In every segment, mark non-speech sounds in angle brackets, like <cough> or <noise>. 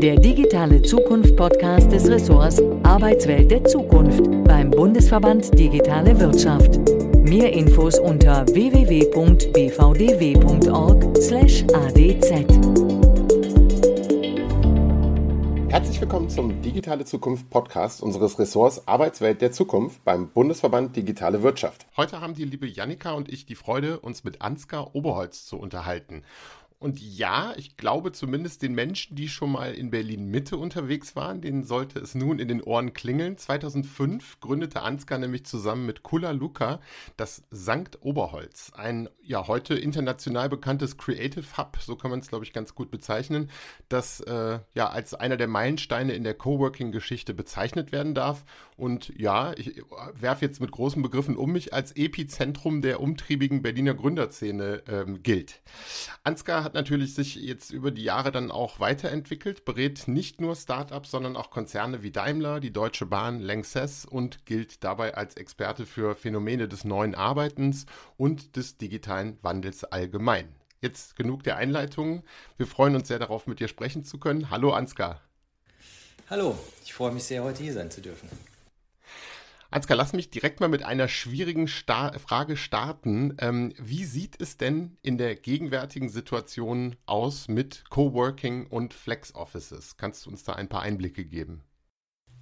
der digitale Zukunft-Podcast des Ressorts Arbeitswelt der Zukunft beim Bundesverband Digitale Wirtschaft. Mehr Infos unter www.bvdw.org/adz. Herzlich willkommen zum Digitale Zukunft Podcast unseres Ressorts Arbeitswelt der Zukunft beim Bundesverband Digitale Wirtschaft. Heute haben die liebe Jannika und ich die Freude, uns mit Ansgar Oberholz zu unterhalten. Und ja, ich glaube zumindest den Menschen, die schon mal in Berlin Mitte unterwegs waren, denen sollte es nun in den Ohren klingeln. 2005 gründete Ansgar nämlich zusammen mit Kula Luca das Sankt Oberholz, ein ja heute international bekanntes Creative Hub, so kann man es glaube ich ganz gut bezeichnen, das äh, ja als einer der Meilensteine in der Coworking-Geschichte bezeichnet werden darf. Und ja, ich werfe jetzt mit großen Begriffen um mich als Epizentrum der umtriebigen Berliner Gründerszene ähm, gilt. Ansgar hat hat natürlich sich jetzt über die Jahre dann auch weiterentwickelt, berät nicht nur Startups, sondern auch Konzerne wie Daimler, die Deutsche Bahn, Lanxess und gilt dabei als Experte für Phänomene des neuen Arbeitens und des digitalen Wandels allgemein. Jetzt genug der Einleitung. Wir freuen uns sehr darauf, mit dir sprechen zu können. Hallo Ansgar. Hallo, ich freue mich sehr, heute hier sein zu dürfen. Ansgar, lass mich direkt mal mit einer schwierigen Star Frage starten. Ähm, wie sieht es denn in der gegenwärtigen Situation aus mit Coworking und Flex Offices? Kannst du uns da ein paar Einblicke geben?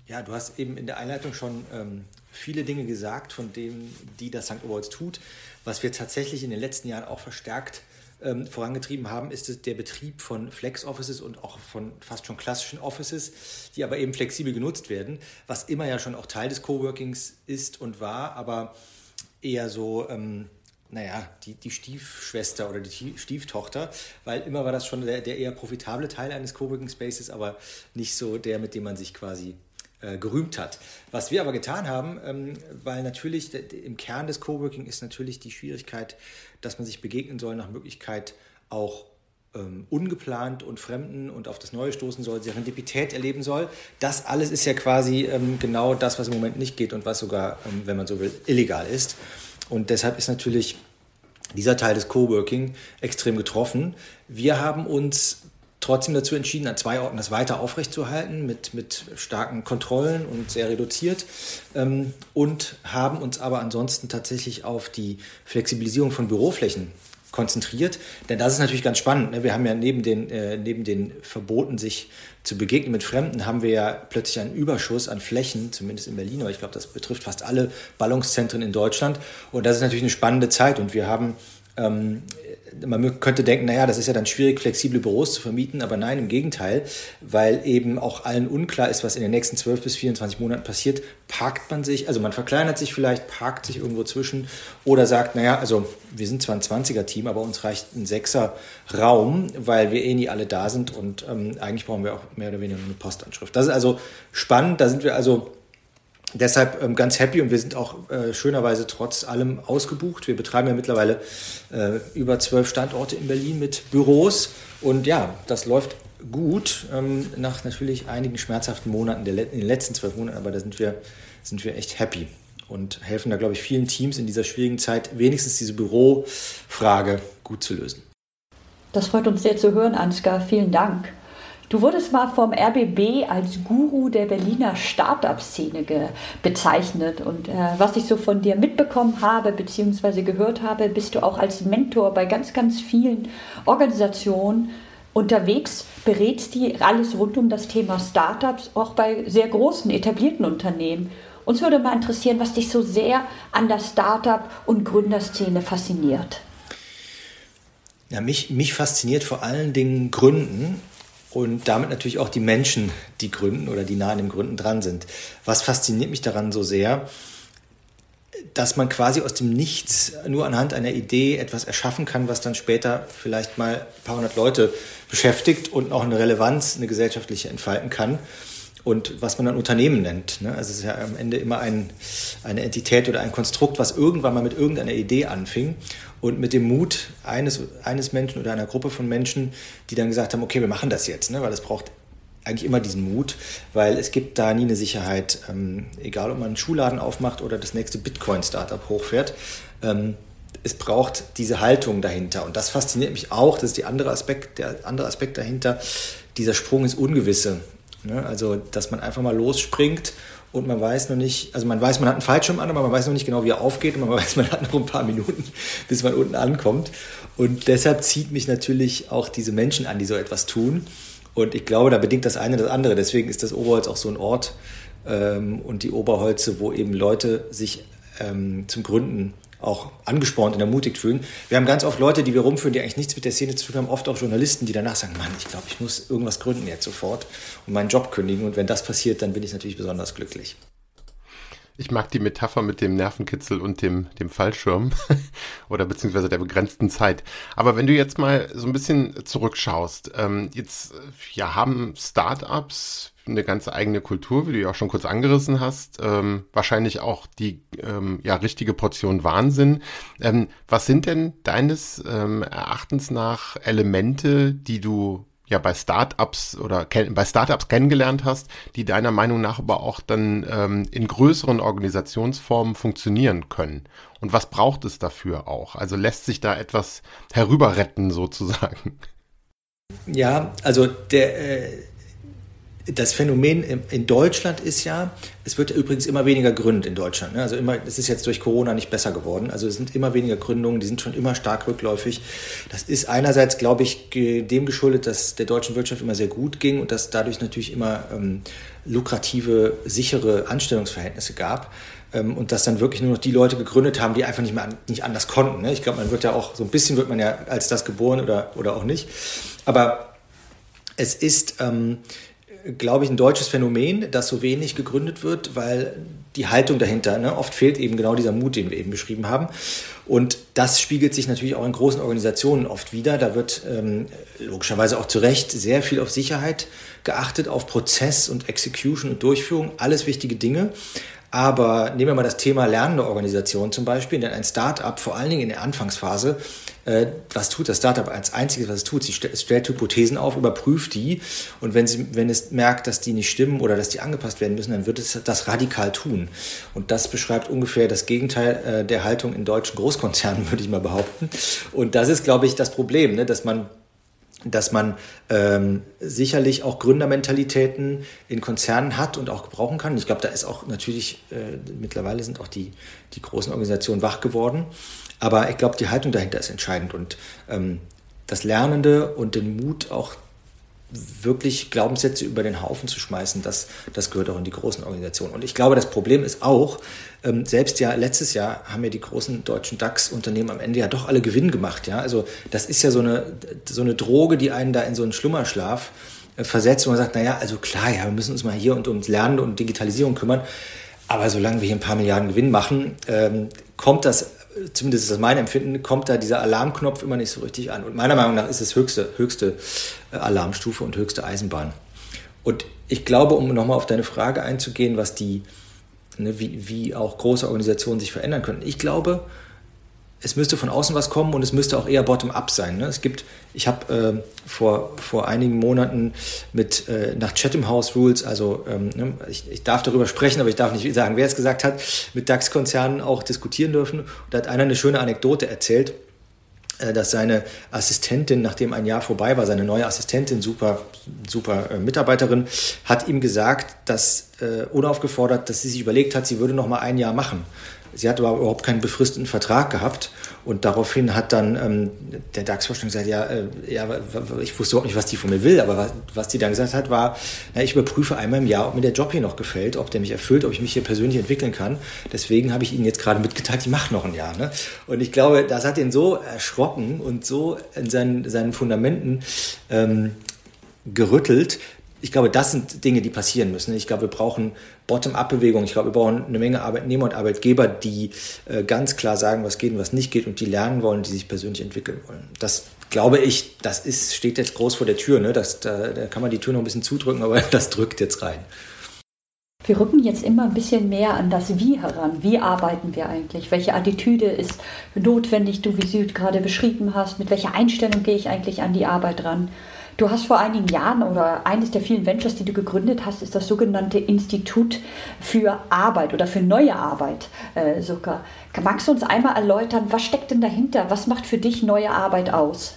Ja, du hast eben in der Einleitung schon ähm, viele Dinge gesagt, von denen, die das St. Oberholz tut. Was wir tatsächlich in den letzten Jahren auch verstärkt ähm, vorangetrieben haben, ist der Betrieb von Flex-Offices und auch von fast schon klassischen Offices, die aber eben flexibel genutzt werden, was immer ja schon auch Teil des Coworkings ist und war, aber eher so, ähm, naja, die, die Stiefschwester oder die Stieftochter, weil immer war das schon der, der eher profitable Teil eines Coworking Spaces, aber nicht so der, mit dem man sich quasi gerühmt hat. Was wir aber getan haben, ähm, weil natürlich im Kern des Coworking ist natürlich die Schwierigkeit, dass man sich begegnen soll, nach Möglichkeit auch ähm, ungeplant und Fremden und auf das Neue stoßen soll, Serendipität erleben soll. Das alles ist ja quasi ähm, genau das, was im Moment nicht geht und was sogar, wenn man so will, illegal ist. Und deshalb ist natürlich dieser Teil des Coworking extrem getroffen. Wir haben uns trotzdem dazu entschieden, an zwei Orten das weiter aufrechtzuerhalten, mit, mit starken Kontrollen und sehr reduziert. Ähm, und haben uns aber ansonsten tatsächlich auf die Flexibilisierung von Büroflächen konzentriert. Denn das ist natürlich ganz spannend. Ne? Wir haben ja neben den, äh, neben den Verboten, sich zu begegnen mit Fremden, haben wir ja plötzlich einen Überschuss an Flächen, zumindest in Berlin, aber ich glaube, das betrifft fast alle Ballungszentren in Deutschland. Und das ist natürlich eine spannende Zeit. Und wir haben ähm, man könnte denken, naja, das ist ja dann schwierig, flexible Büros zu vermieten, aber nein, im Gegenteil, weil eben auch allen unklar ist, was in den nächsten 12 bis 24 Monaten passiert, parkt man sich, also man verkleinert sich vielleicht, parkt sich irgendwo zwischen oder sagt, naja, also wir sind zwar ein 20er-Team, aber uns reicht ein 6er Raum, weil wir eh nie alle da sind und ähm, eigentlich brauchen wir auch mehr oder weniger eine Postanschrift. Das ist also spannend, da sind wir also Deshalb ähm, ganz happy und wir sind auch äh, schönerweise trotz allem ausgebucht. Wir betreiben ja mittlerweile äh, über zwölf Standorte in Berlin mit Büros und ja, das läuft gut ähm, nach natürlich einigen schmerzhaften Monaten der, in den letzten zwölf Monaten, aber da sind wir, sind wir echt happy und helfen da, glaube ich, vielen Teams in dieser schwierigen Zeit wenigstens diese Bürofrage gut zu lösen. Das freut uns sehr zu hören, Ansgar. Vielen Dank. Du wurdest mal vom RBB als Guru der Berliner Startup-Szene bezeichnet. Und äh, was ich so von dir mitbekommen habe bzw. gehört habe, bist du auch als Mentor bei ganz, ganz vielen Organisationen unterwegs, berätst die alles rund um das Thema Startups, auch bei sehr großen, etablierten Unternehmen. Uns würde mal interessieren, was dich so sehr an der Startup- und Gründerszene fasziniert. Ja, mich, mich fasziniert vor allen Dingen Gründen und damit natürlich auch die Menschen, die gründen oder die nah an dem Gründen dran sind. Was fasziniert mich daran so sehr, dass man quasi aus dem Nichts nur anhand einer Idee etwas erschaffen kann, was dann später vielleicht mal ein paar hundert Leute beschäftigt und auch eine Relevanz, eine gesellschaftliche entfalten kann. Und was man dann Unternehmen nennt. Ne? Also es ist ja am Ende immer ein, eine Entität oder ein Konstrukt, was irgendwann mal mit irgendeiner Idee anfing und mit dem Mut eines, eines Menschen oder einer Gruppe von Menschen, die dann gesagt haben, okay, wir machen das jetzt, ne? weil es braucht eigentlich immer diesen Mut, weil es gibt da nie eine Sicherheit, ähm, egal ob man einen Schuhladen aufmacht oder das nächste Bitcoin-Startup hochfährt. Ähm, es braucht diese Haltung dahinter. Und das fasziniert mich auch. Das ist andere Aspekt, der andere Aspekt dahinter. Dieser Sprung ins Ungewisse. Ne? Also, dass man einfach mal losspringt und man weiß noch nicht, also man weiß, man hat einen Fallschirm an, aber man weiß noch nicht genau, wie er aufgeht und man <laughs> weiß, man hat noch ein paar Minuten, bis man unten ankommt. Und deshalb zieht mich natürlich auch diese Menschen an, die so etwas tun. Und ich glaube, da bedingt das eine das andere. Deswegen ist das Oberholz auch so ein Ort ähm, und die Oberholze, wo eben Leute sich ähm, zum Gründen auch angespornt und ermutigt fühlen. Wir haben ganz oft Leute, die wir rumführen, die eigentlich nichts mit der Szene zu tun haben, oft auch Journalisten, die danach sagen, Mann, ich glaube, ich muss irgendwas gründen jetzt sofort und meinen Job kündigen. Und wenn das passiert, dann bin ich natürlich besonders glücklich. Ich mag die Metapher mit dem Nervenkitzel und dem, dem Fallschirm <laughs> oder beziehungsweise der begrenzten Zeit. Aber wenn du jetzt mal so ein bisschen zurückschaust, ähm, jetzt ja, haben Startups eine ganz eigene Kultur, wie du ja auch schon kurz angerissen hast. Ähm, wahrscheinlich auch die ähm, ja richtige Portion Wahnsinn. Ähm, was sind denn deines ähm, Erachtens nach Elemente, die du ja bei Startups oder bei Startups kennengelernt hast, die deiner Meinung nach aber auch dann ähm, in größeren Organisationsformen funktionieren können? Und was braucht es dafür auch? Also lässt sich da etwas herüberretten sozusagen? Ja, also der äh das Phänomen in Deutschland ist ja, es wird übrigens immer weniger gegründet in Deutschland. Ne? Also immer, es ist jetzt durch Corona nicht besser geworden. Also es sind immer weniger Gründungen, die sind schon immer stark rückläufig. Das ist einerseits, glaube ich, dem geschuldet, dass der deutschen Wirtschaft immer sehr gut ging und dass dadurch natürlich immer ähm, lukrative, sichere Anstellungsverhältnisse gab ähm, und dass dann wirklich nur noch die Leute gegründet haben, die einfach nicht mehr nicht anders konnten. Ne? Ich glaube, man wird ja auch so ein bisschen wird man ja als das geboren oder oder auch nicht. Aber es ist ähm, glaube ich, ein deutsches Phänomen, dass so wenig gegründet wird, weil die Haltung dahinter, ne, oft fehlt eben genau dieser Mut, den wir eben beschrieben haben. Und das spiegelt sich natürlich auch in großen Organisationen oft wieder. Da wird ähm, logischerweise auch zu Recht sehr viel auf Sicherheit geachtet, auf Prozess und Execution und Durchführung, alles wichtige Dinge. Aber nehmen wir mal das Thema lernende Organisation zum Beispiel, denn ein Start-up, vor allen Dingen in der Anfangsphase, äh, was tut das Startup als einziges, was es tut? Sie stellt Hypothesen auf, überprüft die und wenn, sie, wenn es merkt, dass die nicht stimmen oder dass die angepasst werden müssen, dann wird es das radikal tun. Und das beschreibt ungefähr das Gegenteil äh, der Haltung in deutschen Großkonzernen, <laughs> würde ich mal behaupten. Und das ist, glaube ich, das Problem, ne? dass man dass man ähm, sicherlich auch Gründermentalitäten in Konzernen hat und auch gebrauchen kann. Ich glaube, da ist auch natürlich, äh, mittlerweile sind auch die, die großen Organisationen wach geworden. Aber ich glaube, die Haltung dahinter ist entscheidend und ähm, das Lernende und den Mut auch wirklich Glaubenssätze über den Haufen zu schmeißen, das, das gehört auch in die großen Organisationen. Und ich glaube, das Problem ist auch, ähm, selbst ja letztes Jahr haben ja die großen deutschen DAX-Unternehmen am Ende ja doch alle Gewinn gemacht. Ja? Also das ist ja so eine, so eine Droge, die einen da in so einen Schlummerschlaf äh, versetzt, wo man sagt, naja, also klar, ja, wir müssen uns mal hier und ums Lernen und Digitalisierung kümmern. Aber solange wir hier ein paar Milliarden Gewinn machen, ähm, kommt das zumindest ist das mein Empfinden, kommt da dieser Alarmknopf immer nicht so richtig an. Und meiner Meinung nach ist es höchste, höchste äh, Alarmstufe und höchste Eisenbahn. Und ich glaube, um nochmal auf deine Frage einzugehen, was die, ne, wie, wie auch große Organisationen sich verändern können. Ich glaube, es müsste von außen was kommen und es müsste auch eher bottom-up sein. Ne? Es gibt, ich habe äh, vor, vor einigen Monaten mit äh, nach Chatham House Rules, also ähm, ne, ich, ich darf darüber sprechen, aber ich darf nicht sagen, wer es gesagt hat, mit DAX-Konzernen auch diskutieren dürfen. Und da hat einer eine schöne Anekdote erzählt, äh, dass seine Assistentin, nachdem ein Jahr vorbei war, seine neue Assistentin, super, super äh, Mitarbeiterin, hat ihm gesagt, dass äh, unaufgefordert, dass sie sich überlegt hat, sie würde noch mal ein Jahr machen. Sie hat aber überhaupt keinen befristeten Vertrag gehabt und daraufhin hat dann ähm, der DAX-Vorstand gesagt, ja, äh, ja, ich wusste überhaupt nicht, was die von mir will, aber was, was die dann gesagt hat, war, na, ich überprüfe einmal im Jahr, ob mir der Job hier noch gefällt, ob der mich erfüllt, ob ich mich hier persönlich entwickeln kann. Deswegen habe ich Ihnen jetzt gerade mitgeteilt, ich mache noch ein Jahr. Ne? Und ich glaube, das hat ihn so erschrocken und so in seinen, seinen Fundamenten ähm, gerüttelt, ich glaube, das sind Dinge, die passieren müssen. Ich glaube, wir brauchen Bottom-up-Bewegungen. Ich glaube, wir brauchen eine Menge Arbeitnehmer und Arbeitgeber, die äh, ganz klar sagen, was geht und was nicht geht und die lernen wollen, die sich persönlich entwickeln wollen. Das glaube ich, das ist, steht jetzt groß vor der Tür. Ne? Das, da, da kann man die Tür noch ein bisschen zudrücken, aber <laughs> das drückt jetzt rein. Wir rücken jetzt immer ein bisschen mehr an das Wie heran. Wie arbeiten wir eigentlich? Welche Attitüde ist notwendig, du wie Süd gerade beschrieben hast? Mit welcher Einstellung gehe ich eigentlich an die Arbeit ran? Du hast vor einigen Jahren oder eines der vielen Ventures, die du gegründet hast, ist das sogenannte Institut für Arbeit oder für neue Arbeit äh, sogar. Magst du uns einmal erläutern, was steckt denn dahinter? Was macht für dich neue Arbeit aus?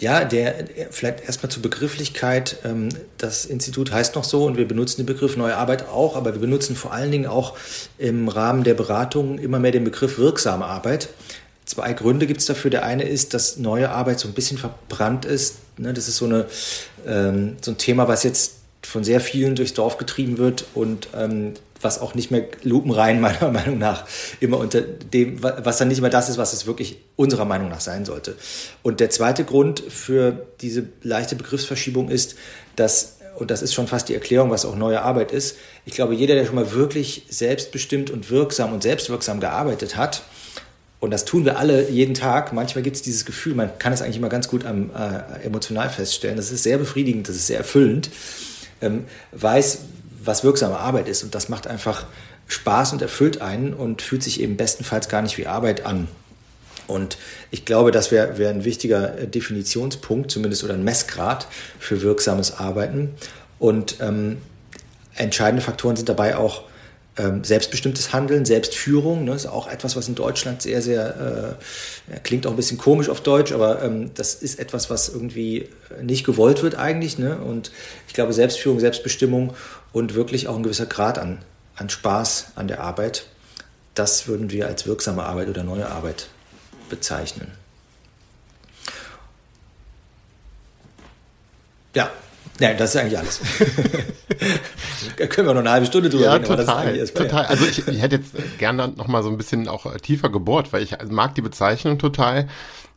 Ja, der, vielleicht erstmal zur Begrifflichkeit. Ähm, das Institut heißt noch so und wir benutzen den Begriff neue Arbeit auch, aber wir benutzen vor allen Dingen auch im Rahmen der Beratung immer mehr den Begriff wirksame Arbeit. Zwei Gründe gibt es dafür. Der eine ist, dass neue Arbeit so ein bisschen verbrannt ist. Ne, das ist so, eine, ähm, so ein Thema, was jetzt von sehr vielen durchs Dorf getrieben wird und ähm, was auch nicht mehr lupenrein <laughs> meiner Meinung nach immer unter dem, was dann nicht mehr das ist, was es wirklich unserer Meinung nach sein sollte. Und der zweite Grund für diese leichte Begriffsverschiebung ist, dass und das ist schon fast die Erklärung, was auch neue Arbeit ist. Ich glaube, jeder, der schon mal wirklich selbstbestimmt und wirksam und selbstwirksam gearbeitet hat, und das tun wir alle jeden Tag. Manchmal gibt es dieses Gefühl, man kann es eigentlich immer ganz gut am, äh, emotional feststellen. Das ist sehr befriedigend, das ist sehr erfüllend. Ähm, weiß, was wirksame Arbeit ist. Und das macht einfach Spaß und erfüllt einen und fühlt sich eben bestenfalls gar nicht wie Arbeit an. Und ich glaube, das wäre wär ein wichtiger äh, Definitionspunkt, zumindest oder ein Messgrad für wirksames Arbeiten. Und ähm, entscheidende Faktoren sind dabei auch selbstbestimmtes Handeln, Selbstführung. Ne, ist auch etwas, was in Deutschland sehr, sehr, äh, klingt auch ein bisschen komisch auf Deutsch, aber ähm, das ist etwas, was irgendwie nicht gewollt wird eigentlich. Ne? Und ich glaube, Selbstführung, Selbstbestimmung und wirklich auch ein gewisser Grad an, an Spaß an der Arbeit, das würden wir als wirksame Arbeit oder neue Arbeit bezeichnen. Ja, Nein, das ist eigentlich alles. da <laughs> können wir noch eine halbe Stunde drüber ja, reden. Total, das total. Also ich, ich hätte jetzt gerne noch mal so ein bisschen auch tiefer gebohrt, weil ich mag die Bezeichnung total.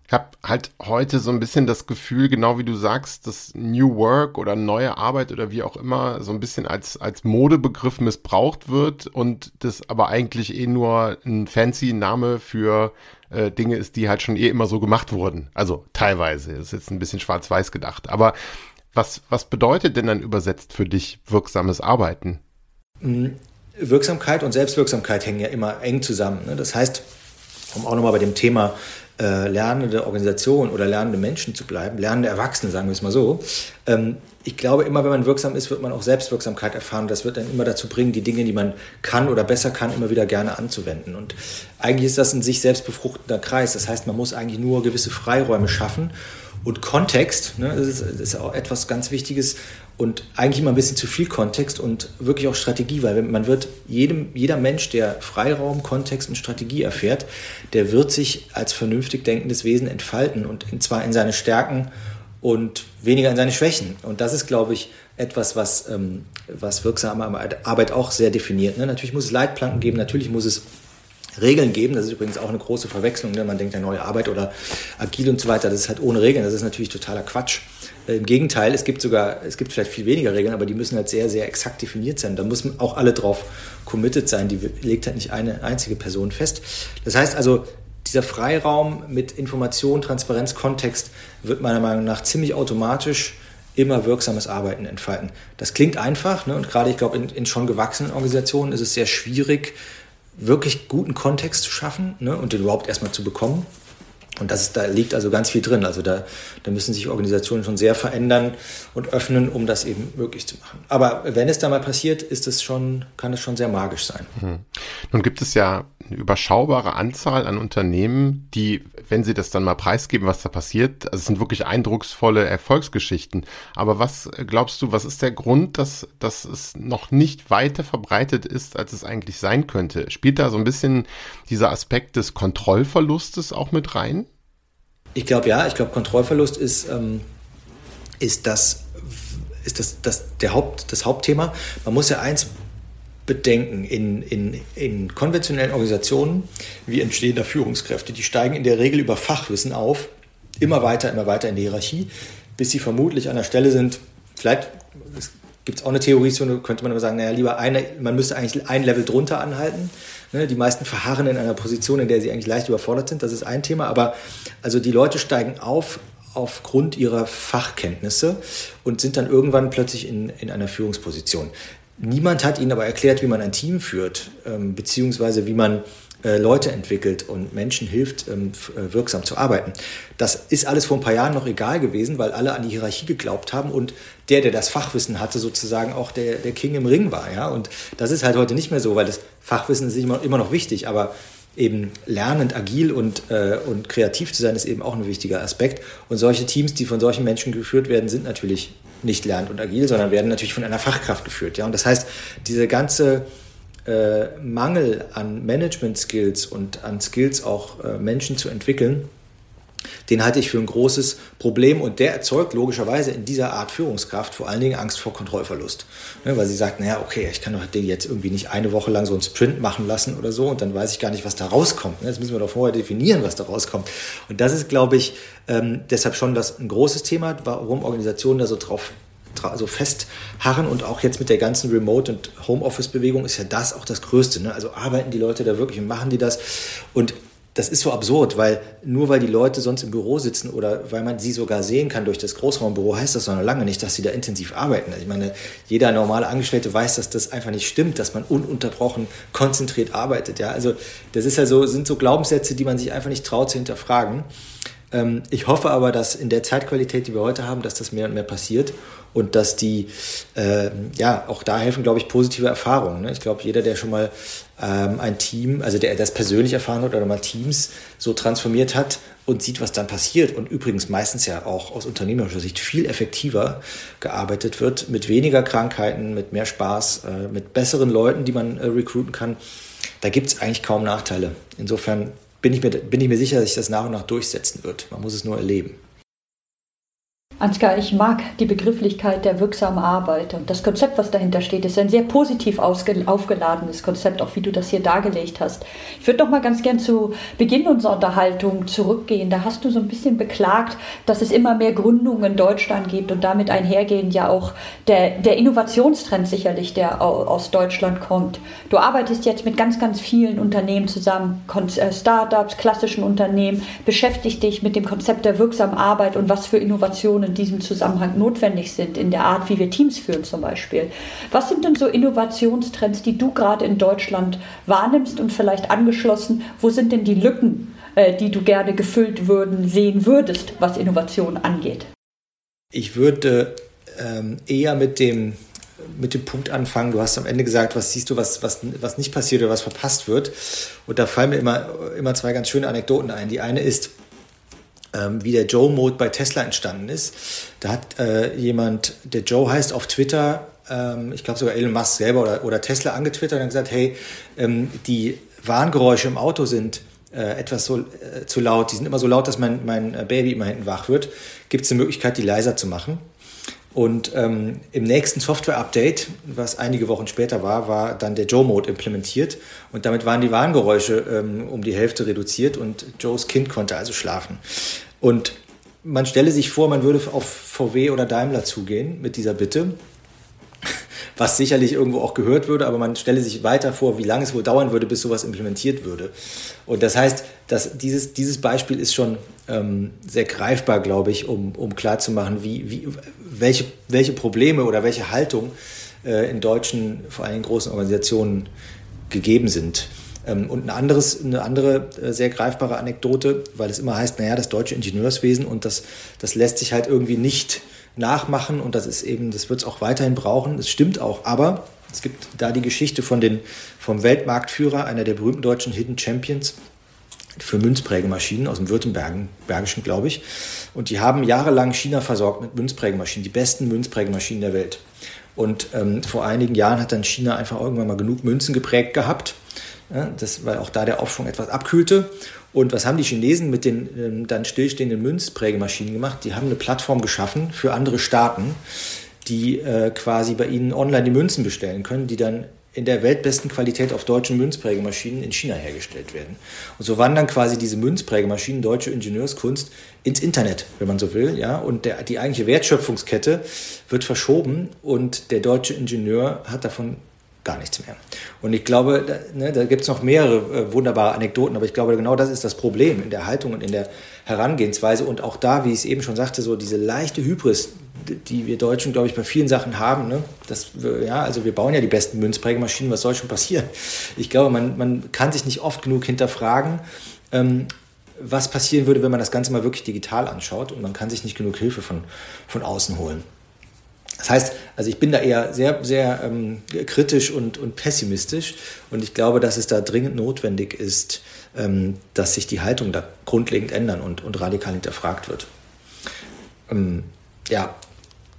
Ich habe halt heute so ein bisschen das Gefühl, genau wie du sagst, dass New Work oder neue Arbeit oder wie auch immer so ein bisschen als, als Modebegriff missbraucht wird und das aber eigentlich eh nur ein fancy Name für äh, Dinge ist, die halt schon eh immer so gemacht wurden. Also teilweise, das ist jetzt ein bisschen schwarz-weiß gedacht. Aber was, was bedeutet denn dann übersetzt für dich wirksames Arbeiten? Mm, Wirksamkeit und Selbstwirksamkeit hängen ja immer eng zusammen. Ne? Das heißt, um auch nochmal bei dem Thema äh, lernende Organisation oder lernende Menschen zu bleiben, lernende Erwachsene, sagen wir es mal so. Ähm, ich glaube, immer wenn man wirksam ist, wird man auch Selbstwirksamkeit erfahren. Das wird dann immer dazu bringen, die Dinge, die man kann oder besser kann, immer wieder gerne anzuwenden. Und eigentlich ist das ein sich selbst befruchtender Kreis. Das heißt, man muss eigentlich nur gewisse Freiräume schaffen und Kontext, ne, ist, ist auch etwas ganz Wichtiges und eigentlich immer ein bisschen zu viel Kontext und wirklich auch Strategie, weil man wird jedem, jeder Mensch, der Freiraum, Kontext und Strategie erfährt, der wird sich als vernünftig denkendes Wesen entfalten und zwar in seine Stärken und weniger in seine Schwächen. Und das ist, glaube ich, etwas, was, ähm, was wirksame Arbeit auch sehr definiert. Ne? Natürlich muss es Leitplanken geben, natürlich muss es Regeln geben. Das ist übrigens auch eine große Verwechslung. Ne? Man denkt ja neue Arbeit oder agil und so weiter. Das ist halt ohne Regeln. Das ist natürlich totaler Quatsch. Äh, Im Gegenteil, es gibt sogar, es gibt vielleicht viel weniger Regeln, aber die müssen halt sehr, sehr exakt definiert sein. Da müssen auch alle drauf committed sein. Die legt halt nicht eine einzige Person fest. Das heißt also, dieser Freiraum mit Information, Transparenz, Kontext wird meiner Meinung nach ziemlich automatisch immer wirksames Arbeiten entfalten. Das klingt einfach ne? und gerade, ich glaube, in, in schon gewachsenen Organisationen ist es sehr schwierig, wirklich guten Kontext zu schaffen ne, und den überhaupt erstmal zu bekommen. Und das da liegt also ganz viel drin. Also da, da müssen sich Organisationen schon sehr verändern und öffnen, um das eben möglich zu machen. Aber wenn es da mal passiert, ist es schon, kann es schon sehr magisch sein. Hm. Nun gibt es ja eine überschaubare Anzahl an Unternehmen, die, wenn sie das dann mal preisgeben, was da passiert, also es sind wirklich eindrucksvolle Erfolgsgeschichten. Aber was glaubst du, was ist der Grund, dass, dass es noch nicht weiter verbreitet ist, als es eigentlich sein könnte? Spielt da so ein bisschen dieser Aspekt des Kontrollverlustes auch mit rein? Ich glaube ja, ich glaube Kontrollverlust ist, ähm, ist das ist das, das, der Haupt, das Hauptthema. Man muss ja eins bedenken. In, in, in konventionellen Organisationen wie entstehender Führungskräfte, die steigen in der Regel über Fachwissen auf, immer weiter, immer weiter in die Hierarchie, bis sie vermutlich an der Stelle sind, vielleicht gibt es auch eine Theorie, so könnte man aber sagen, naja, lieber eine, man müsste eigentlich ein Level drunter anhalten. Ne, die meisten verharren in einer Position, in der sie eigentlich leicht überfordert sind, das ist ein Thema, aber also die Leute steigen auf aufgrund ihrer Fachkenntnisse und sind dann irgendwann plötzlich in, in einer Führungsposition. Niemand hat ihnen aber erklärt, wie man ein Team führt, ähm, beziehungsweise wie man äh, Leute entwickelt und Menschen hilft, ähm, äh, wirksam zu arbeiten. Das ist alles vor ein paar Jahren noch egal gewesen, weil alle an die Hierarchie geglaubt haben und der, der das Fachwissen hatte, sozusagen auch der, der King im Ring war. Ja? Und das ist halt heute nicht mehr so, weil das Fachwissen ist immer, immer noch wichtig, aber eben lernend, agil und, äh, und kreativ zu sein, ist eben auch ein wichtiger Aspekt. Und solche Teams, die von solchen Menschen geführt werden, sind natürlich nicht lernend und agil, sondern werden natürlich von einer Fachkraft geführt. Ja? Und das heißt, diese ganze äh, Mangel an Management-Skills und an Skills auch äh, Menschen zu entwickeln, den halte ich für ein großes Problem und der erzeugt logischerweise in dieser Art Führungskraft vor allen Dingen Angst vor Kontrollverlust. Ne, weil sie sagt, naja, okay, ich kann doch den jetzt irgendwie nicht eine Woche lang so einen Sprint machen lassen oder so und dann weiß ich gar nicht, was da rauskommt. Ne, jetzt müssen wir doch vorher definieren, was da rauskommt. Und das ist, glaube ich, ähm, deshalb schon das ein großes Thema, warum Organisationen da so drauf also festharren und auch jetzt mit der ganzen Remote- und Homeoffice-Bewegung ist ja das auch das Größte. Ne? Also arbeiten die Leute da wirklich und machen die das? Und das ist so absurd, weil nur weil die Leute sonst im Büro sitzen oder weil man sie sogar sehen kann durch das Großraumbüro, heißt das noch lange nicht, dass sie da intensiv arbeiten. Ich meine, jeder normale Angestellte weiß, dass das einfach nicht stimmt, dass man ununterbrochen konzentriert arbeitet. Ja, also das ist ja so, sind so Glaubenssätze, die man sich einfach nicht traut zu hinterfragen. Ähm, ich hoffe aber, dass in der Zeitqualität, die wir heute haben, dass das mehr und mehr passiert und dass die, äh, ja, auch da helfen, glaube ich, positive Erfahrungen. Ne? Ich glaube, jeder, der schon mal ähm, ein Team, also der das persönlich erfahren hat oder mal Teams so transformiert hat und sieht, was dann passiert und übrigens meistens ja auch aus unternehmerischer Sicht viel effektiver gearbeitet wird, mit weniger Krankheiten, mit mehr Spaß, äh, mit besseren Leuten, die man äh, recruiten kann, da gibt es eigentlich kaum Nachteile. Insofern bin ich, mir, bin ich mir sicher, dass sich das nach und nach durchsetzen wird. Man muss es nur erleben. Ansgar, ich mag die Begrifflichkeit der wirksamen Arbeit und das Konzept, was dahinter steht, ist ein sehr positiv aufgeladenes Konzept, auch wie du das hier dargelegt hast. Ich würde noch mal ganz gern zu Beginn unserer Unterhaltung zurückgehen. Da hast du so ein bisschen beklagt, dass es immer mehr Gründungen in Deutschland gibt und damit einhergehend ja auch der, der Innovationstrend sicherlich, der aus Deutschland kommt. Du arbeitest jetzt mit ganz, ganz vielen Unternehmen zusammen, äh, Startups, klassischen Unternehmen, beschäftigst dich mit dem Konzept der wirksamen Arbeit und was für Innovationen in diesem Zusammenhang notwendig sind, in der Art, wie wir Teams führen zum Beispiel. Was sind denn so Innovationstrends, die du gerade in Deutschland wahrnimmst und vielleicht angeschlossen? Wo sind denn die Lücken, äh, die du gerne gefüllt würden, sehen würdest, was Innovation angeht? Ich würde ähm, eher mit dem mit dem Punkt anfangen. Du hast am Ende gesagt, was siehst du, was, was, was nicht passiert oder was verpasst wird. Und da fallen mir immer, immer zwei ganz schöne Anekdoten ein. Die eine ist, ähm, wie der Joe-Mode bei Tesla entstanden ist. Da hat äh, jemand, der Joe heißt auf Twitter, ähm, ich glaube sogar Elon Musk selber oder, oder Tesla angetwittert und gesagt, hey, ähm, die Warngeräusche im Auto sind äh, etwas so äh, zu laut, die sind immer so laut, dass mein, mein äh, Baby immer hinten wach wird. Gibt es eine Möglichkeit, die leiser zu machen? Und ähm, im nächsten Software-Update, was einige Wochen später war, war dann der Joe-Mode implementiert. Und damit waren die Warngeräusche ähm, um die Hälfte reduziert und Joes Kind konnte also schlafen. Und man stelle sich vor, man würde auf VW oder Daimler zugehen mit dieser Bitte, <laughs> was sicherlich irgendwo auch gehört würde, aber man stelle sich weiter vor, wie lange es wohl dauern würde, bis sowas implementiert würde. Und das heißt, dass dieses, dieses Beispiel ist schon ähm, sehr greifbar, glaube ich, um, um klarzumachen, wie, wie, welche, welche Probleme oder welche Haltung äh, in deutschen, vor allem großen Organisationen gegeben sind. Ähm, und ein anderes, eine andere äh, sehr greifbare Anekdote, weil es immer heißt, naja, das deutsche Ingenieurswesen und das, das lässt sich halt irgendwie nicht nachmachen und das ist eben, das wird es auch weiterhin brauchen. Das stimmt auch, aber es gibt da die Geschichte von den, vom Weltmarktführer, einer der berühmten deutschen Hidden Champions für Münzprägemaschinen aus dem Württembergischen, glaube ich. Und die haben jahrelang China versorgt mit Münzprägemaschinen, die besten Münzprägemaschinen der Welt. Und ähm, vor einigen Jahren hat dann China einfach irgendwann mal genug Münzen geprägt gehabt ja, das, weil auch da der Aufschwung etwas abkühlte. Und was haben die Chinesen mit den ähm, dann stillstehenden Münzprägemaschinen gemacht? Die haben eine Plattform geschaffen für andere Staaten, die äh, quasi bei ihnen online die Münzen bestellen können, die dann in der weltbesten Qualität auf deutschen Münzprägemaschinen in China hergestellt werden. Und so wandern quasi diese Münzprägemaschinen, deutsche Ingenieurskunst, ins Internet, wenn man so will. Ja? Und der, die eigentliche Wertschöpfungskette wird verschoben und der deutsche Ingenieur hat davon gar nichts mehr. Und ich glaube, da, ne, da gibt es noch mehrere äh, wunderbare Anekdoten, aber ich glaube, genau das ist das Problem in der Haltung und in der Herangehensweise. Und auch da, wie ich es eben schon sagte, so diese leichte Hybris, die wir Deutschen, glaube ich, bei vielen Sachen haben. Ne? Das, ja, also wir bauen ja die besten Münzprägemaschinen, was soll schon passieren? Ich glaube, man, man kann sich nicht oft genug hinterfragen, ähm, was passieren würde, wenn man das Ganze mal wirklich digital anschaut und man kann sich nicht genug Hilfe von, von außen holen. Das heißt, also ich bin da eher sehr, sehr ähm, kritisch und, und pessimistisch und ich glaube, dass es da dringend notwendig ist, ähm, dass sich die Haltung da grundlegend ändern und, und radikal hinterfragt wird. Ähm, ja,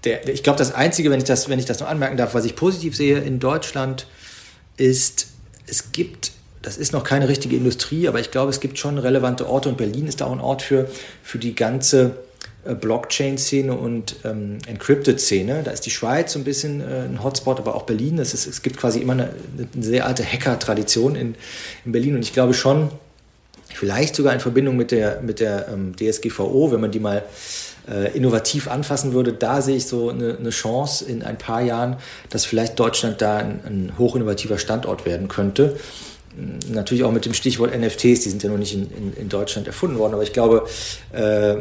der, ich glaube, das Einzige, wenn ich das, wenn ich das noch anmerken darf, was ich positiv sehe in Deutschland, ist, es gibt, das ist noch keine richtige Industrie, aber ich glaube, es gibt schon relevante Orte und Berlin ist da auch ein Ort für, für die ganze Blockchain-Szene und ähm, Encrypted-Szene. Da ist die Schweiz so ein bisschen äh, ein Hotspot, aber auch Berlin. Es, ist, es gibt quasi immer eine, eine sehr alte Hacker-Tradition in, in Berlin und ich glaube schon, vielleicht sogar in Verbindung mit der, mit der ähm, DSGVO, wenn man die mal äh, innovativ anfassen würde, da sehe ich so eine, eine, Chance in ein paar Jahren, dass vielleicht Deutschland da ein, ein hochinnovativer Standort werden könnte. Natürlich auch mit dem Stichwort NFTs, die sind ja noch nicht in, in, in Deutschland erfunden worden, aber ich glaube, äh,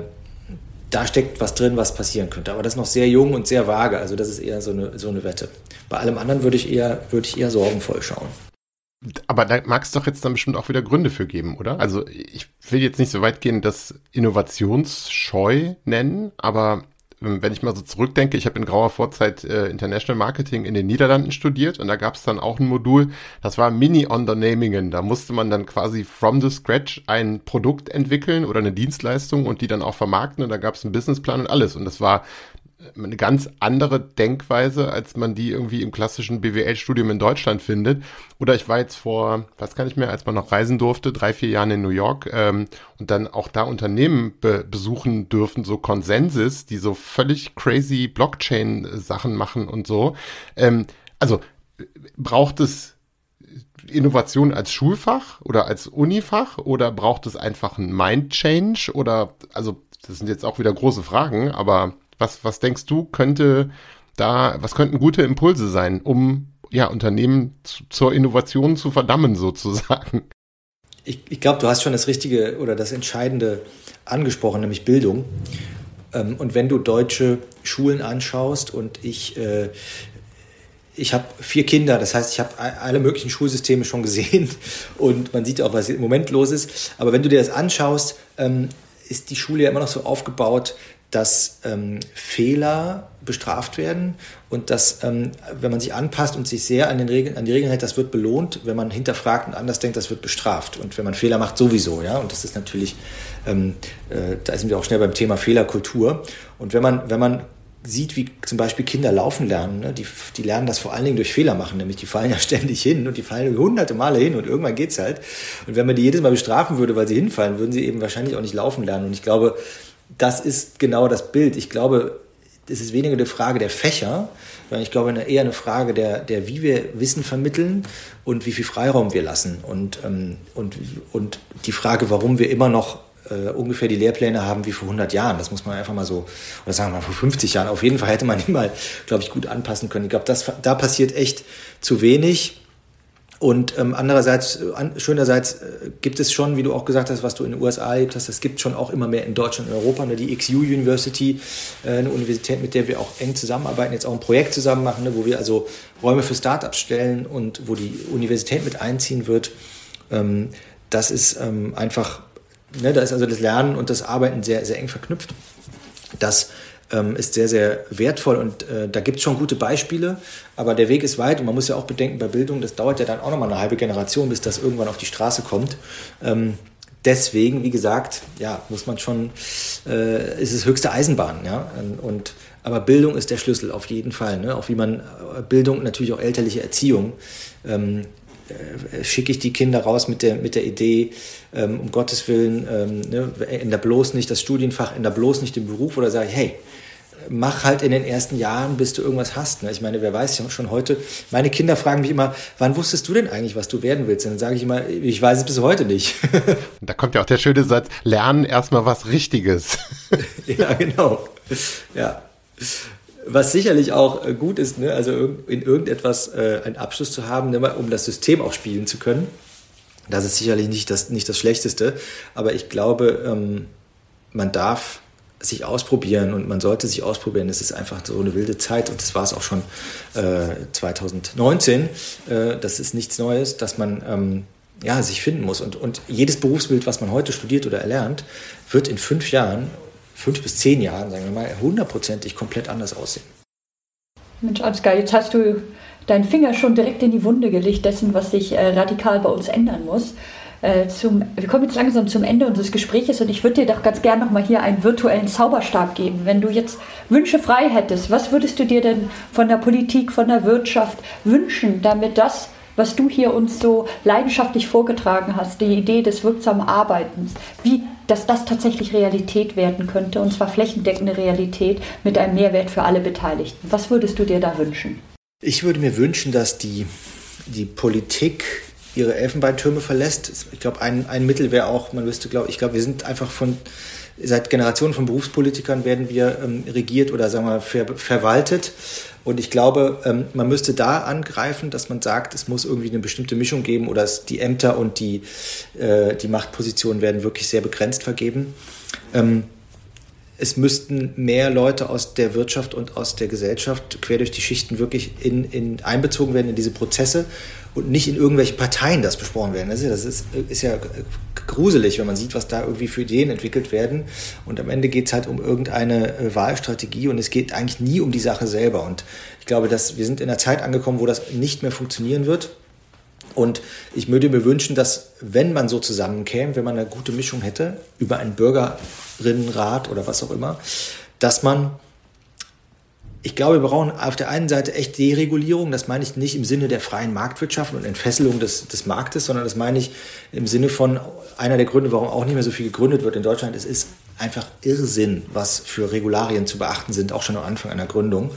da steckt was drin, was passieren könnte. Aber das ist noch sehr jung und sehr vage. Also das ist eher so eine, so eine Wette. Bei allem anderen würde ich eher, würde ich eher sorgenvoll schauen. Aber da mag es doch jetzt dann bestimmt auch wieder Gründe für geben, oder? Also ich will jetzt nicht so weit gehen, das Innovationsscheu nennen, aber wenn ich mal so zurückdenke, ich habe in grauer Vorzeit äh, International Marketing in den Niederlanden studiert und da gab es dann auch ein Modul, das war Mini-Undernehmingen. Da musste man dann quasi from the scratch ein Produkt entwickeln oder eine Dienstleistung und die dann auch vermarkten und da gab es einen Businessplan und alles. Und das war eine ganz andere Denkweise, als man die irgendwie im klassischen BWL-Studium in Deutschland findet. Oder ich war jetzt vor, was kann ich mehr, als man noch reisen durfte, drei, vier Jahren in New York ähm, und dann auch da Unternehmen be besuchen dürfen, so Konsensus, die so völlig crazy Blockchain-Sachen machen und so. Ähm, also braucht es Innovation als Schulfach oder als Unifach oder braucht es einfach ein Mind-Change oder also das sind jetzt auch wieder große Fragen, aber was, was denkst du, könnte da, was könnten gute Impulse sein, um ja, Unternehmen zu, zur Innovation zu verdammen, sozusagen? Ich, ich glaube, du hast schon das Richtige oder das Entscheidende angesprochen, nämlich Bildung. Ähm, und wenn du deutsche Schulen anschaust und ich, äh, ich habe vier Kinder, das heißt, ich habe alle möglichen Schulsysteme schon gesehen <laughs> und man sieht auch, was im Moment los ist. Aber wenn du dir das anschaust, ähm, ist die Schule ja immer noch so aufgebaut, dass ähm, Fehler bestraft werden und dass, ähm, wenn man sich anpasst und sich sehr an, den Regeln, an die Regeln hält, das wird belohnt. Wenn man hinterfragt und anders denkt, das wird bestraft. Und wenn man Fehler macht, sowieso. Ja? Und das ist natürlich, ähm, äh, da sind wir auch schnell beim Thema Fehlerkultur. Und wenn man, wenn man sieht, wie zum Beispiel Kinder laufen lernen, ne? die, die lernen das vor allen Dingen durch Fehler machen, nämlich die fallen ja <laughs> ständig hin und die fallen hunderte Male hin und irgendwann geht's halt. Und wenn man die jedes Mal bestrafen würde, weil sie hinfallen, würden sie eben wahrscheinlich auch nicht laufen lernen. Und ich glaube, das ist genau das Bild. Ich glaube, es ist weniger eine Frage der Fächer, sondern ich glaube eher eine Frage der, der wie wir Wissen vermitteln und wie viel Freiraum wir lassen. Und, ähm, und, und die Frage, warum wir immer noch äh, ungefähr die Lehrpläne haben wie vor 100 Jahren. Das muss man einfach mal so, oder sagen wir mal vor 50 Jahren. Auf jeden Fall hätte man die mal, glaube ich, gut anpassen können. Ich glaube, da passiert echt zu wenig. Und ähm, andererseits, äh, an, schönerseits äh, gibt es schon, wie du auch gesagt hast, was du in den USA erlebt hast, es gibt schon auch immer mehr in Deutschland und Europa. Ne? Die XU University, äh, eine Universität, mit der wir auch eng zusammenarbeiten, jetzt auch ein Projekt zusammen machen, ne? wo wir also Räume für Startups stellen und wo die Universität mit einziehen wird. Ähm, das ist ähm, einfach, ne? da ist also das Lernen und das Arbeiten sehr, sehr eng verknüpft. Das ähm, ist sehr, sehr wertvoll und äh, da gibt es schon gute Beispiele, aber der Weg ist weit und man muss ja auch bedenken, bei Bildung, das dauert ja dann auch nochmal eine halbe Generation, bis das irgendwann auf die Straße kommt. Ähm, deswegen, wie gesagt, ja, muss man schon, äh, ist es höchste Eisenbahn, ja, und aber Bildung ist der Schlüssel auf jeden Fall, ne? auch wie man äh, Bildung, natürlich auch elterliche Erziehung, ähm, äh, schicke ich die Kinder raus mit der, mit der Idee, ähm, um Gottes Willen, ähm, ne, änder bloß nicht das Studienfach, änder bloß nicht den Beruf oder sage ich, hey, mach halt in den ersten Jahren, bis du irgendwas hast. Ne? Ich meine, wer weiß schon heute, meine Kinder fragen mich immer, wann wusstest du denn eigentlich, was du werden willst? Und dann sage ich immer, ich weiß es bis heute nicht. <laughs> da kommt ja auch der schöne Satz, lernen erstmal was Richtiges. <laughs> ja, genau. Ja. Was sicherlich auch äh, gut ist, ne? also in irgendetwas äh, einen Abschluss zu haben, ne? um das System auch spielen zu können. Das ist sicherlich nicht das, nicht das Schlechteste, aber ich glaube, ähm, man darf sich ausprobieren und man sollte sich ausprobieren. Es ist einfach so eine wilde Zeit und das war es auch schon äh, 2019. Äh, das ist nichts Neues, dass man ähm, ja, sich finden muss. Und, und jedes Berufsbild, was man heute studiert oder erlernt, wird in fünf Jahren, fünf bis zehn Jahren, sagen wir mal, hundertprozentig komplett anders aussehen. Mensch, Ansgar, jetzt hast du deinen Finger schon direkt in die Wunde gelegt, dessen, was sich äh, radikal bei uns ändern muss. Äh, zum, wir kommen jetzt langsam zum Ende unseres Gesprächs und ich würde dir doch ganz gerne noch mal hier einen virtuellen Zauberstab geben. Wenn du jetzt Wünsche frei hättest, was würdest du dir denn von der Politik, von der Wirtschaft wünschen, damit das, was du hier uns so leidenschaftlich vorgetragen hast, die Idee des wirksamen Arbeitens, wie dass das tatsächlich Realität werden könnte, und zwar flächendeckende Realität mit einem Mehrwert für alle Beteiligten. Was würdest du dir da wünschen? Ich würde mir wünschen, dass die, die Politik ihre Elfenbeintürme verlässt. Ich glaube, ein, ein Mittel wäre auch, man müsste, glaube ich, glaube, wir sind einfach von, seit Generationen von Berufspolitikern werden wir ähm, regiert oder sagen wir ver, verwaltet. Und ich glaube, ähm, man müsste da angreifen, dass man sagt, es muss irgendwie eine bestimmte Mischung geben oder es, die Ämter und die, äh, die Machtpositionen werden wirklich sehr begrenzt vergeben. Ähm, es müssten mehr Leute aus der Wirtschaft und aus der Gesellschaft quer durch die Schichten wirklich in, in einbezogen werden in diese Prozesse und nicht in irgendwelchen Parteien das besprochen werden. Das ist, das ist, ist ja gruselig, wenn man sieht, was da irgendwie für Ideen entwickelt werden. Und am Ende geht es halt um irgendeine äh, Wahlstrategie und es geht eigentlich nie um die Sache selber. Und ich glaube, dass wir sind in einer Zeit angekommen, wo das nicht mehr funktionieren wird. Und ich würde mir wünschen, dass, wenn man so zusammenkäme, wenn man eine gute Mischung hätte, über einen Bürgerinnenrat oder was auch immer, dass man ich glaube, wir brauchen auf der einen Seite echt Deregulierung. Das meine ich nicht im Sinne der freien Marktwirtschaft und Entfesselung des, des Marktes, sondern das meine ich im Sinne von einer der Gründe, warum auch nicht mehr so viel gegründet wird in Deutschland. Es ist einfach Irrsinn, was für Regularien zu beachten sind, auch schon am Anfang einer Gründung.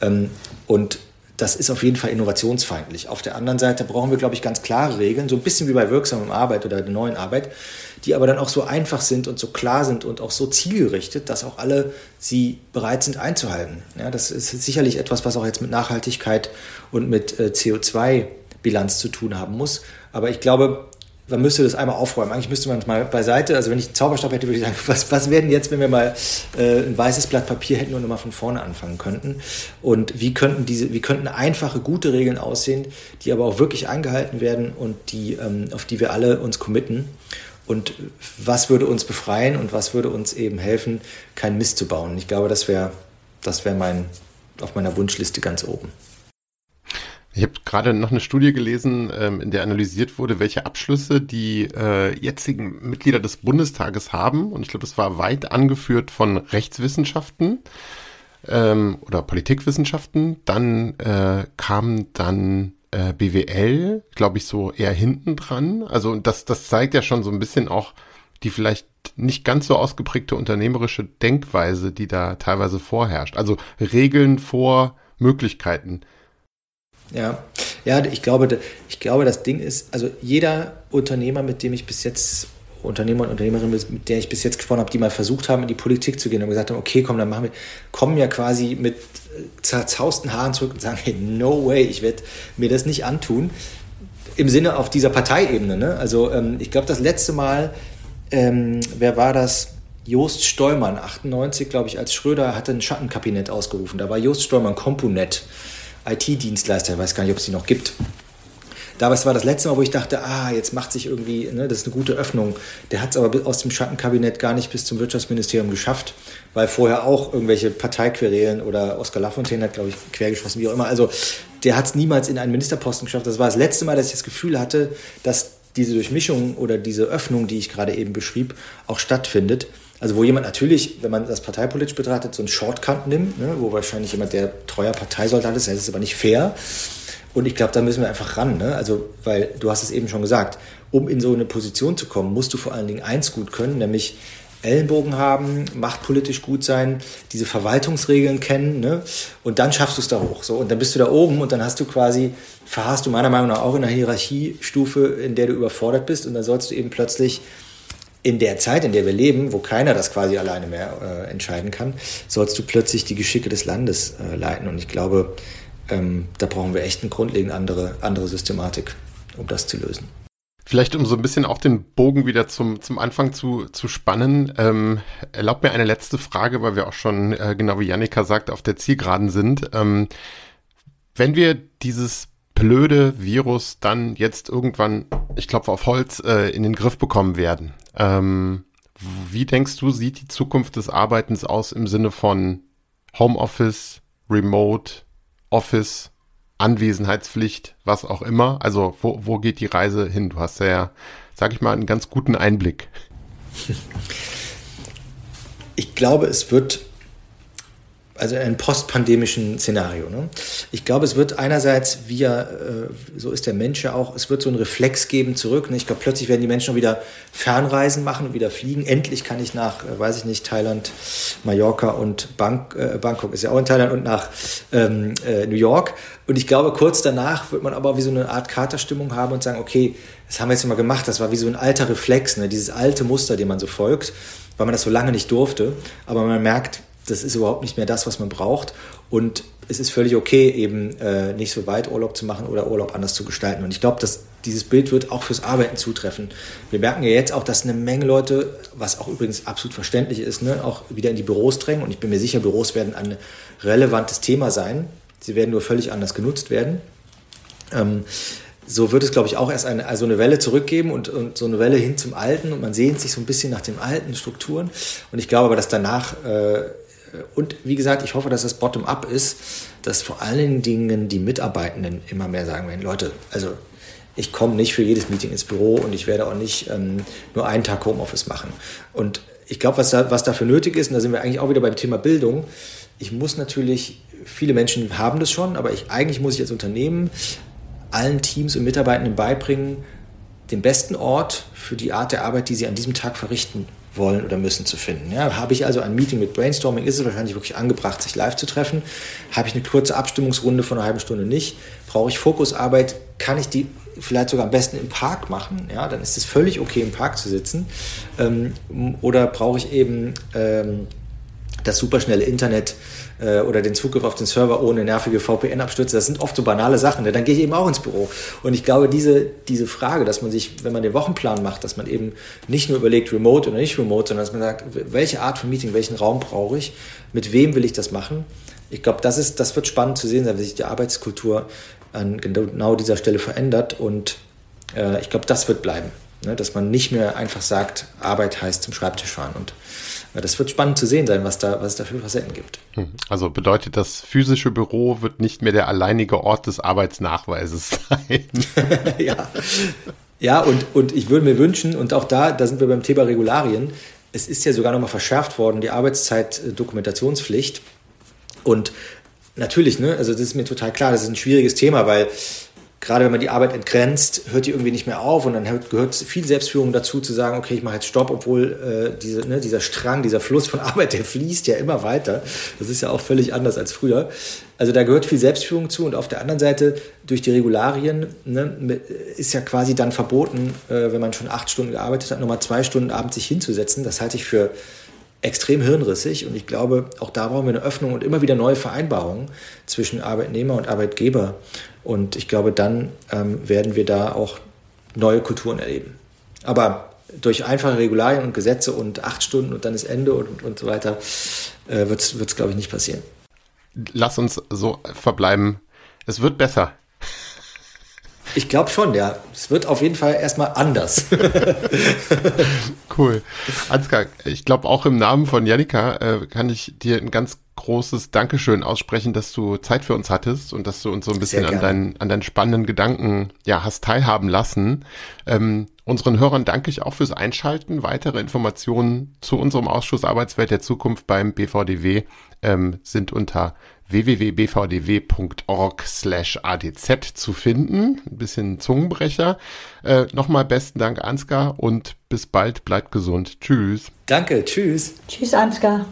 Ähm, und das ist auf jeden Fall innovationsfeindlich. Auf der anderen Seite brauchen wir, glaube ich, ganz klare Regeln, so ein bisschen wie bei wirksamer Arbeit oder der neuen Arbeit, die aber dann auch so einfach sind und so klar sind und auch so zielgerichtet, dass auch alle sie bereit sind einzuhalten. Ja, das ist sicherlich etwas, was auch jetzt mit Nachhaltigkeit und mit äh, CO2-Bilanz zu tun haben muss. Aber ich glaube, man müsste das einmal aufräumen. Eigentlich müsste man es mal beiseite. Also wenn ich einen Zauberstab hätte, würde ich sagen, <laughs> was, was wäre denn jetzt, wenn wir mal äh, ein weißes Blatt Papier hätten und nochmal von vorne anfangen könnten? Und wie könnten diese, wie könnten einfache, gute Regeln aussehen, die aber auch wirklich eingehalten werden und die, ähm, auf die wir alle uns committen? und was würde uns befreien und was würde uns eben helfen, keinen Mist zu bauen. Ich glaube, das wäre das wär mein, auf meiner Wunschliste ganz oben. Ich habe gerade noch eine Studie gelesen, ähm, in der analysiert wurde, welche Abschlüsse die äh, jetzigen Mitglieder des Bundestages haben. Und ich glaube, das war weit angeführt von Rechtswissenschaften ähm, oder Politikwissenschaften. Dann äh, kam dann äh, BWL, glaube ich, so eher hinten dran. Also das, das zeigt ja schon so ein bisschen auch die vielleicht nicht ganz so ausgeprägte unternehmerische Denkweise, die da teilweise vorherrscht. Also Regeln vor Möglichkeiten. Ja, ja, ich glaube, ich glaube, das Ding ist, also jeder Unternehmer, mit dem ich bis jetzt Unternehmer und Unternehmerinnen, mit der ich bis jetzt gesprochen habe, die mal versucht haben, in die Politik zu gehen und gesagt haben, okay, komm, dann machen wir, kommen ja quasi mit zerzausten Haaren zurück und sagen, hey, no way, ich werde mir das nicht antun. Im Sinne auf dieser Parteiebene. Ne? Also ähm, ich glaube, das letzte Mal, ähm, wer war das? Jost Steumann, 98, glaube ich, als Schröder hatte ein Schattenkabinett ausgerufen. Da war Jost Steumann Compunet, IT-Dienstleister, ich weiß gar nicht, ob es die noch gibt. Damals war das letzte Mal, wo ich dachte, ah, jetzt macht sich irgendwie, ne, das ist eine gute Öffnung. Der hat es aber aus dem Schattenkabinett gar nicht bis zum Wirtschaftsministerium geschafft, weil vorher auch irgendwelche Parteiquerelen oder Oskar Lafontaine hat, glaube ich, quergeschossen, wie auch immer. Also der hat es niemals in einen Ministerposten geschafft. Das war das letzte Mal, dass ich das Gefühl hatte, dass diese Durchmischung oder diese Öffnung, die ich gerade eben beschrieb, auch stattfindet. Also wo jemand natürlich, wenn man das parteipolitisch betrachtet, so einen Shortcut nimmt, ne, wo wahrscheinlich jemand, der treuer Parteisoldat ist, das ist aber nicht fair. Und ich glaube, da müssen wir einfach ran. Ne? Also, weil du hast es eben schon gesagt, um in so eine Position zu kommen, musst du vor allen Dingen eins gut können, nämlich Ellenbogen haben, machtpolitisch gut sein, diese Verwaltungsregeln kennen, ne? Und dann schaffst du es da hoch. So, und dann bist du da oben und dann hast du quasi, verharrst du meiner Meinung nach auch in einer Hierarchiestufe, in der du überfordert bist, und dann sollst du eben plötzlich in der Zeit, in der wir leben, wo keiner das quasi alleine mehr äh, entscheiden kann, sollst du plötzlich die Geschicke des Landes äh, leiten. Und ich glaube, ähm, da brauchen wir echt eine grundlegend andere, andere Systematik, um das zu lösen. Vielleicht um so ein bisschen auch den Bogen wieder zum, zum Anfang zu, zu spannen, ähm, erlaubt mir eine letzte Frage, weil wir auch schon, äh, genau wie Janika sagt, auf der Zielgeraden sind. Ähm, wenn wir dieses blöde Virus dann jetzt irgendwann, ich klopfe auf Holz, äh, in den Griff bekommen werden, ähm, wie denkst du, sieht die Zukunft des Arbeitens aus im Sinne von Homeoffice, Remote, Office, Anwesenheitspflicht, was auch immer? Also wo, wo geht die Reise hin? Du hast ja, sag ich mal, einen ganz guten Einblick. Ich glaube, es wird also in einem postpandemischen Szenario. Ne? Ich glaube, es wird einerseits, wie äh, so ist der Mensch ja auch, es wird so einen Reflex geben zurück. Ne? Ich glaube, plötzlich werden die Menschen wieder Fernreisen machen und wieder fliegen. Endlich kann ich nach, äh, weiß ich nicht, Thailand, Mallorca und Bank, äh, Bangkok ist ja auch in Thailand und nach ähm, äh, New York. Und ich glaube, kurz danach wird man aber wie so eine Art Katerstimmung haben und sagen, okay, das haben wir jetzt mal gemacht, das war wie so ein alter Reflex, ne? dieses alte Muster, dem man so folgt, weil man das so lange nicht durfte. Aber man merkt, das ist überhaupt nicht mehr das, was man braucht. Und es ist völlig okay, eben äh, nicht so weit Urlaub zu machen oder Urlaub anders zu gestalten. Und ich glaube, dass dieses Bild wird auch fürs Arbeiten zutreffen. Wir merken ja jetzt auch, dass eine Menge Leute, was auch übrigens absolut verständlich ist, ne, auch wieder in die Büros drängen. Und ich bin mir sicher, Büros werden ein relevantes Thema sein. Sie werden nur völlig anders genutzt werden. Ähm, so wird es, glaube ich, auch erst eine, also eine Welle zurückgeben und, und so eine Welle hin zum Alten. Und man sehnt sich so ein bisschen nach den alten Strukturen. Und ich glaube aber, dass danach äh, und wie gesagt, ich hoffe, dass das Bottom-up ist, dass vor allen Dingen die Mitarbeitenden immer mehr sagen werden, Leute, also ich komme nicht für jedes Meeting ins Büro und ich werde auch nicht ähm, nur einen Tag Homeoffice machen. Und ich glaube, was, da, was dafür nötig ist, und da sind wir eigentlich auch wieder beim Thema Bildung, ich muss natürlich, viele Menschen haben das schon, aber ich, eigentlich muss ich als Unternehmen allen Teams und Mitarbeitenden beibringen, den besten Ort für die Art der Arbeit, die sie an diesem Tag verrichten wollen oder müssen zu finden. Ja, habe ich also ein Meeting mit Brainstorming, ist es wahrscheinlich wirklich angebracht, sich live zu treffen. Habe ich eine kurze Abstimmungsrunde von einer halben Stunde nicht. Brauche ich Fokusarbeit, kann ich die vielleicht sogar am besten im Park machen. Ja, dann ist es völlig okay, im Park zu sitzen. Ähm, oder brauche ich eben ähm, das superschnelle Internet äh, oder den Zugriff auf den Server ohne nervige VPN-Abstürze, das sind oft so banale Sachen. Ne? Dann gehe ich eben auch ins Büro. Und ich glaube, diese, diese Frage, dass man sich, wenn man den Wochenplan macht, dass man eben nicht nur überlegt, remote oder nicht remote, sondern dass man sagt, welche Art von Meeting, welchen Raum brauche ich, mit wem will ich das machen. Ich glaube, das, ist, das wird spannend zu sehen sein, wie sich die Arbeitskultur an genau dieser Stelle verändert. Und äh, ich glaube, das wird bleiben. Ne? Dass man nicht mehr einfach sagt, Arbeit heißt zum Schreibtisch fahren. Und das wird spannend zu sehen sein, was, da, was es da für Facetten gibt. Hm. Also bedeutet das physische Büro wird nicht mehr der alleinige Ort des Arbeitsnachweises sein. <laughs> ja. Ja, und, und ich würde mir wünschen, und auch da, da sind wir beim Thema Regularien, es ist ja sogar nochmal verschärft worden, die Arbeitszeitdokumentationspflicht. Und natürlich, ne, also das ist mir total klar, das ist ein schwieriges Thema, weil gerade wenn man die Arbeit entgrenzt, hört die irgendwie nicht mehr auf und dann gehört viel Selbstführung dazu, zu sagen, okay, ich mache jetzt Stopp, obwohl äh, diese, ne, dieser Strang, dieser Fluss von <laughs> Arbeit, der fließt ja immer weiter. Das ist ja auch völlig anders als früher. Also da gehört viel Selbstführung zu und auf der anderen Seite durch die Regularien ne, ist ja quasi dann verboten, äh, wenn man schon acht Stunden gearbeitet hat, nochmal zwei Stunden abends sich hinzusetzen. Das halte ich für extrem hirnrissig und ich glaube, auch da brauchen wir eine Öffnung und immer wieder neue Vereinbarungen zwischen Arbeitnehmer und Arbeitgeber. Und ich glaube, dann ähm, werden wir da auch neue Kulturen erleben. Aber durch einfache Regularien und Gesetze und acht Stunden und dann ist Ende und, und so weiter, äh, wird es, glaube ich, nicht passieren. Lass uns so verbleiben. Es wird besser. Ich glaube schon, ja. Es wird auf jeden Fall erstmal anders. <laughs> cool. Ansgar, ich glaube auch im Namen von Janika äh, kann ich dir ein ganz großes Dankeschön aussprechen, dass du Zeit für uns hattest und dass du uns so ein bisschen an deinen, an deinen spannenden Gedanken ja, hast teilhaben lassen. Ähm, unseren Hörern danke ich auch fürs Einschalten. Weitere Informationen zu unserem Ausschuss Arbeitswelt der Zukunft beim BVDW ähm, sind unter www.bvdw.org slash adz zu finden. Ein bisschen Zungenbrecher. Äh, Nochmal besten Dank, Ansgar, und bis bald. Bleibt gesund. Tschüss. Danke. Tschüss. Tschüss, Ansgar.